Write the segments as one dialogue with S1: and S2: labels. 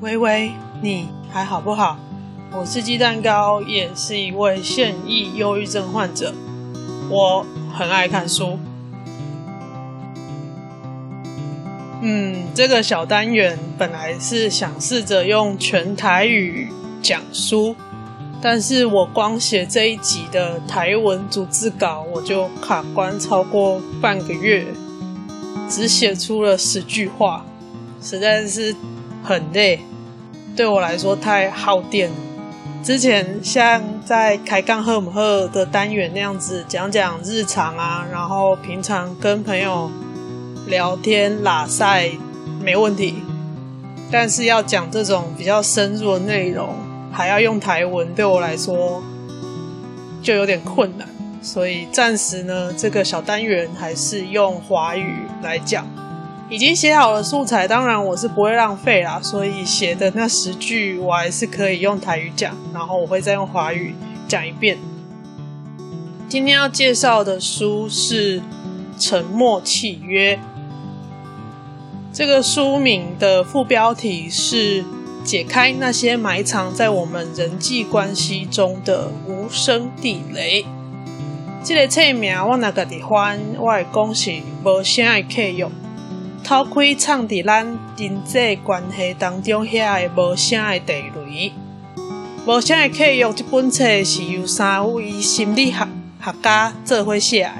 S1: 微微，你还好不好？我是鸡蛋糕，也是一位现役忧郁症患者。我很爱看书。嗯，这个小单元本来是想试着用全台语讲书，但是我光写这一集的台文逐字稿，我就卡关超过半个月，只写出了十句话，实在是很累。对我来说太耗电。之前像在开杠赫姆赫的单元那样子讲讲日常啊，然后平常跟朋友聊天喇赛没问题，但是要讲这种比较深入的内容，还要用台文，对我来说就有点困难。所以暂时呢，这个小单元还是用华语来讲。已经写好了素材，当然我是不会浪费啦，所以写的那十句我还是可以用台语讲，然后我会再用华语讲一遍。今天要介绍的书是《沉默契约》，这个书名的副标题是“解开那些埋藏在我们人际关系中的无声地雷”。这个册名我那个地方我会讲是无声的客约。偷窥藏伫咱人际关系当中遐个无声的地雷。无声的契约这本册是由三位心理学学家做伙写的。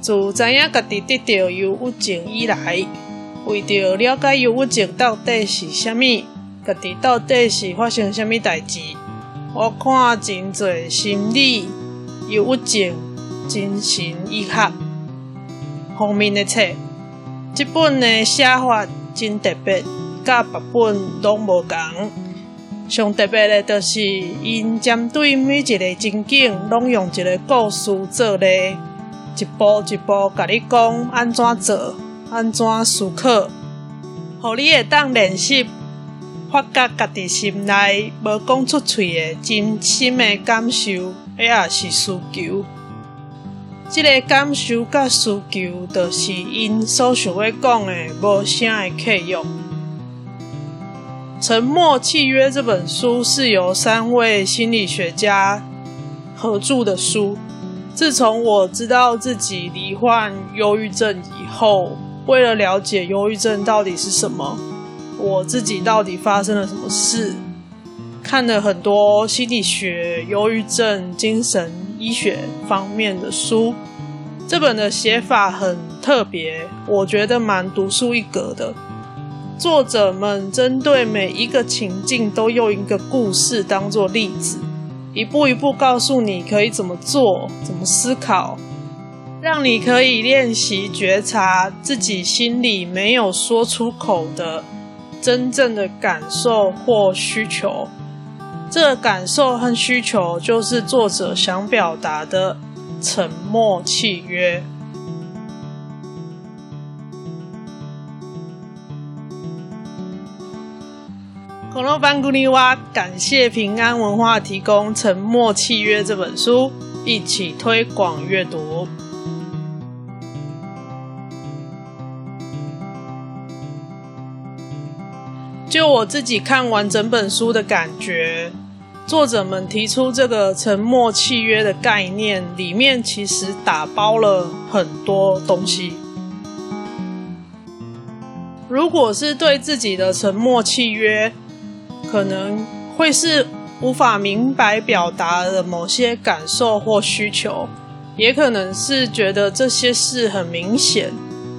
S1: 自知影家己得到忧郁症以来，为着了解忧郁症到底是啥物，家己到底是发生啥物代志，我看真侪心理、忧郁症、精神医学方面的册。这本的写法真特别，甲别本拢无同。上特别的，就是因针对每一个情景，拢用一个故事做例，一步一步甲你讲安怎做，安怎思考，互你会当练习，发觉家己心内无讲出嘴的真心的感受，也是需求。这个感受甲需求，就是因所想要讲的无声的契约。《沉默契约》这本书是由三位心理学家合著的书。自从我知道自己罹患忧郁症以后，为了了解忧郁症到底是什么，我自己到底发生了什么事，看了很多心理学、忧郁症、精神医学方面的书。这本的写法很特别，我觉得蛮独树一格的。作者们针对每一个情境都用一个故事当做例子，一步一步告诉你可以怎么做、怎么思考，让你可以练习觉察自己心里没有说出口的真正的感受或需求。这个感受和需求就是作者想表达的。沉默契约。恐龙班古尼哇，感谢平安文化提供《沉默契约》这本书，一起推广阅读。就我自己看完整本书的感觉。作者们提出这个沉默契约的概念，里面其实打包了很多东西。如果是对自己的沉默契约，可能会是无法明白表达的某些感受或需求，也可能是觉得这些事很明显，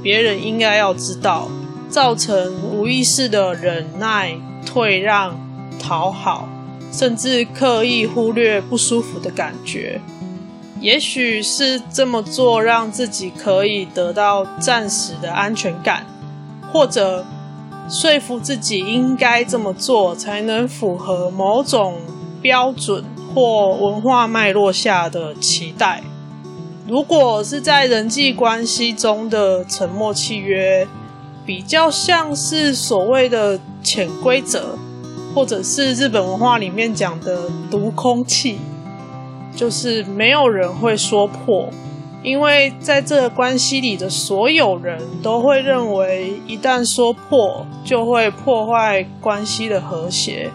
S1: 别人应该要知道，造成无意识的忍耐、退让、讨好。甚至刻意忽略不舒服的感觉，也许是这么做让自己可以得到暂时的安全感，或者说服自己应该这么做才能符合某种标准或文化脉络下的期待。如果是在人际关系中的沉默契约，比较像是所谓的潜规则。或者是日本文化里面讲的读空气，就是没有人会说破，因为在这个关系里的所有人都会认为，一旦说破，就会破坏关系的和谐。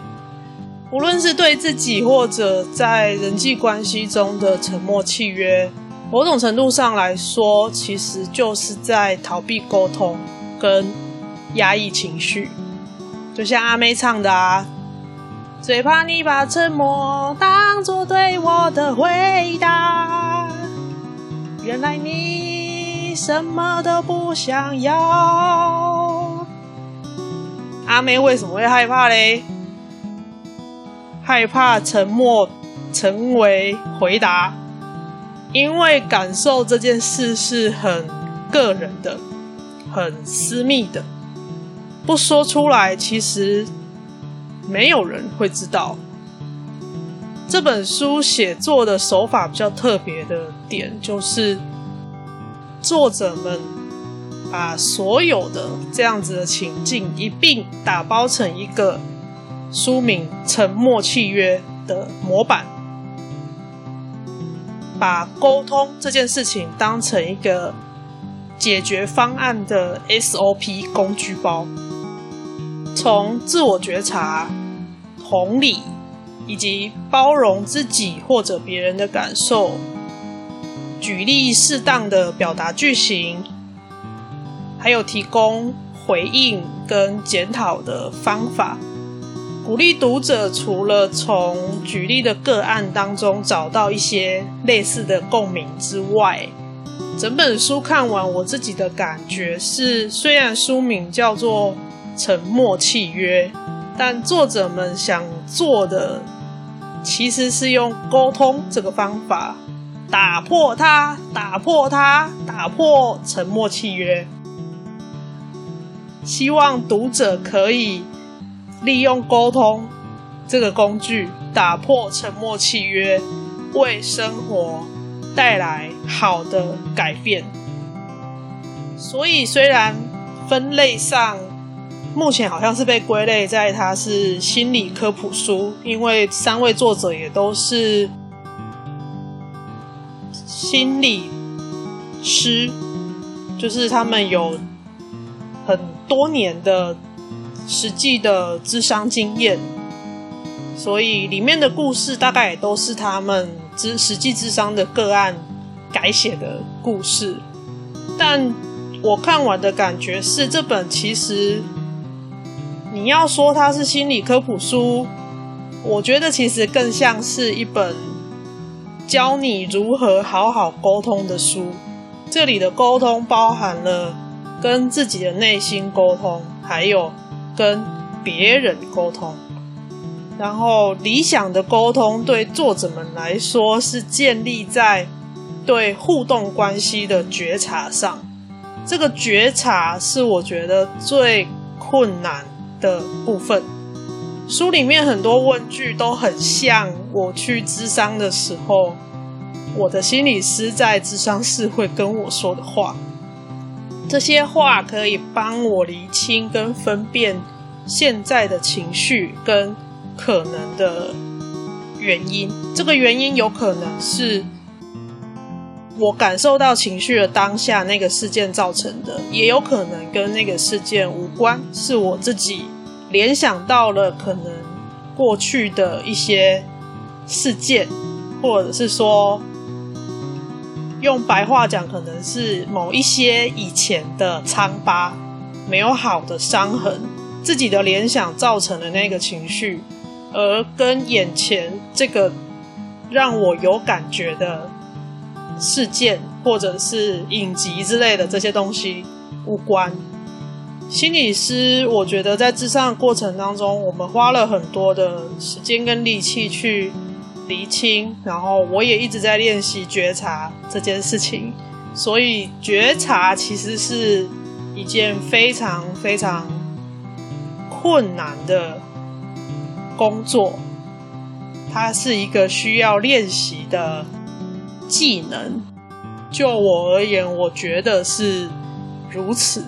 S1: 无论是对自己，或者在人际关系中的沉默契约，某种程度上来说，其实就是在逃避沟通跟压抑情绪。就像阿妹唱的啊，最怕你把沉默当作对我的回答。原来你什么都不想要。阿妹为什么会害怕嘞？害怕沉默成为回答，因为感受这件事是很个人的、很私密的，不说出来，其实没有人会知道。这本书写作的手法比较特别的点，就是作者们把所有的这样子的情境一并打包成一个书名《沉默契约》的模板，把沟通这件事情当成一个解决方案的 SOP 工具包，从自我觉察、同理。以及包容自己或者别人的感受，举例适当的表达句型，还有提供回应跟检讨的方法，鼓励读者除了从举例的个案当中找到一些类似的共鸣之外，整本书看完我自己的感觉是，虽然书名叫做《沉默契约》，但作者们想做的。其实是用沟通这个方法打破它，打破它，打破沉默契约。希望读者可以利用沟通这个工具打破沉默契约，为生活带来好的改变。所以，虽然分类上，目前好像是被归类在它是心理科普书，因为三位作者也都是心理师，就是他们有很多年的实际的智商经验，所以里面的故事大概也都是他们实实际智商的个案改写的故事。但我看完的感觉是，这本其实。你要说它是心理科普书，我觉得其实更像是一本教你如何好好沟通的书。这里的沟通包含了跟自己的内心沟通，还有跟别人沟通。然后理想的沟通对作者们来说是建立在对互动关系的觉察上。这个觉察是我觉得最困难的部分，书里面很多问句都很像我去咨商的时候，我的心理师在咨商室会跟我说的话。这些话可以帮我厘清跟分辨现在的情绪跟可能的原因。这个原因有可能是我感受到情绪的当下那个事件造成的，也有可能跟那个事件无关，是我自己联想到了可能过去的一些事件，或者是说用白话讲，可能是某一些以前的疮疤，没有好的伤痕，自己的联想造成的那个情绪，而跟眼前这个让我有感觉的。事件或者是影集之类的这些东西无关。心理师，我觉得在咨商的过程当中，我们花了很多的时间跟力气去厘清，然后我也一直在练习觉察这件事情。所以觉察其实是一件非常非常困难的工作，它是一个需要练习的。技能，就我而言，我觉得是如此。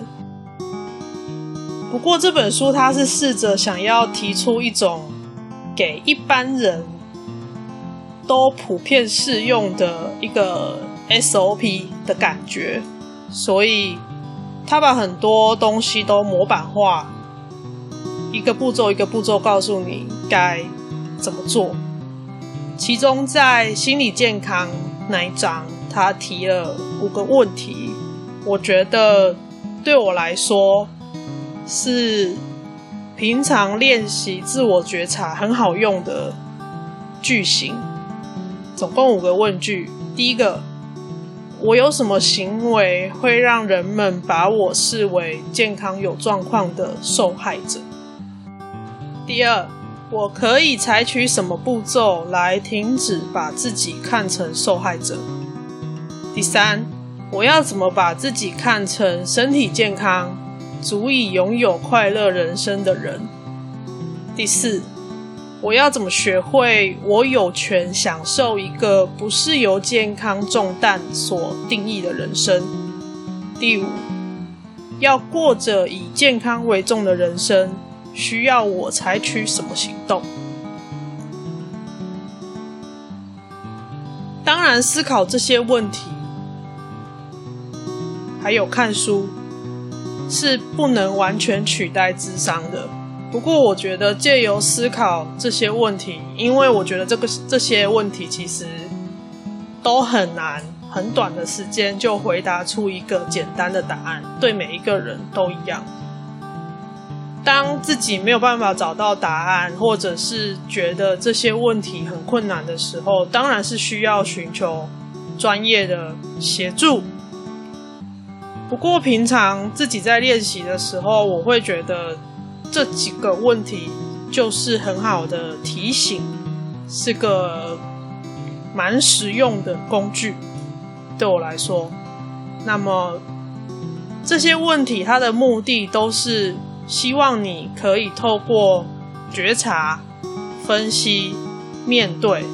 S1: 不过这本书它是试着想要提出一种给一般人都普遍适用的一个 SOP 的感觉，所以他把很多东西都模板化，一个步骤一个步骤告诉你该怎么做。其中在心理健康那一章，他提了五个问题，我觉得对我来说是平常练习自我觉察很好用的句型。总共五个问句。第一个，我有什么行为会让人们把我视为健康有状况的受害者？第二，我可以采取什么步骤来停止把自己看成受害者？第三，我要怎么把自己看成身体健康、足以拥有快乐人生的人？第四，我要怎么学会我有权享受一个不是由健康重担所定义的人生？第五，要过着以健康为重的人生，需要我采取什么行动？当然，思考这些问题，还有看书，是不能完全取代智商的。不过，我觉得借由思考这些问题，因为我觉得这个这些问题其实都很难，很短的时间就回答出一个简单的答案，对每一个人都一样。当自己没有办法找到答案，或者是觉得这些问题很困难的时候，当然是需要寻求专业的协助。不过，平常自己在练习的时候，我会觉得。这几个问题就是很好的提醒，是个蛮实用的工具，对我来说。那么这些问题它的目的都是希望你可以透过觉察、分析、面对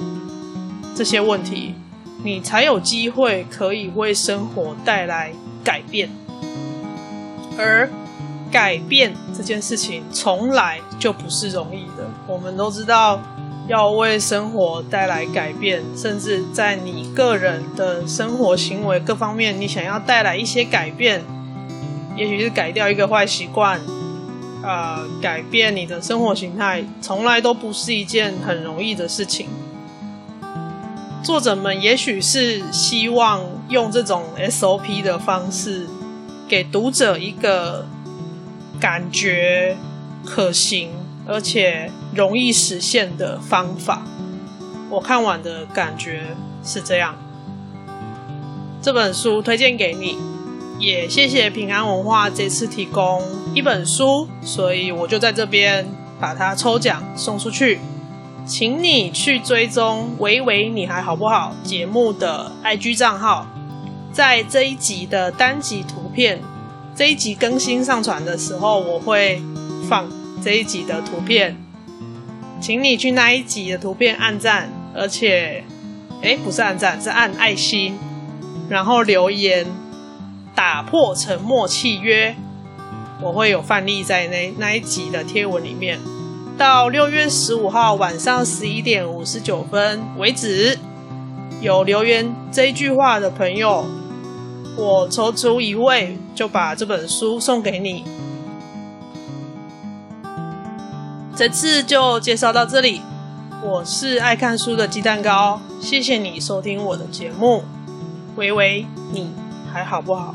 S1: 这些问题，你才有机会可以为生活带来改变，而。改变这件事情从来就不是容易的。我们都知道，要为生活带来改变，甚至在你个人的生活行为各方面，你想要带来一些改变，也许是改掉一个坏习惯，呃，改变你的生活形态，从来都不是一件很容易的事情。作者们也许是希望用这种 SOP 的方式，给读者一个。感觉可行而且容易实现的方法，我看完的感觉是这样。这本书推荐给你，也谢谢平安文化这次提供一本书，所以我就在这边把它抽奖送出去，请你去追踪“喂喂你还好不好”节目的 IG 账号，在这一集的单集图片。这一集更新上传的时候，我会放这一集的图片，请你去那一集的图片按赞，而且，诶，不是按赞，是按爱心，然后留言，打破沉默契约，我会有范例在那那一集的贴文里面。到六月十五号晚上十一点五十九分为止，有留言这一句话的朋友，我抽出一位。就把这本书送给你。这次就介绍到这里。我是爱看书的鸡蛋糕，谢谢你收听我的节目。喂喂，你还好不好？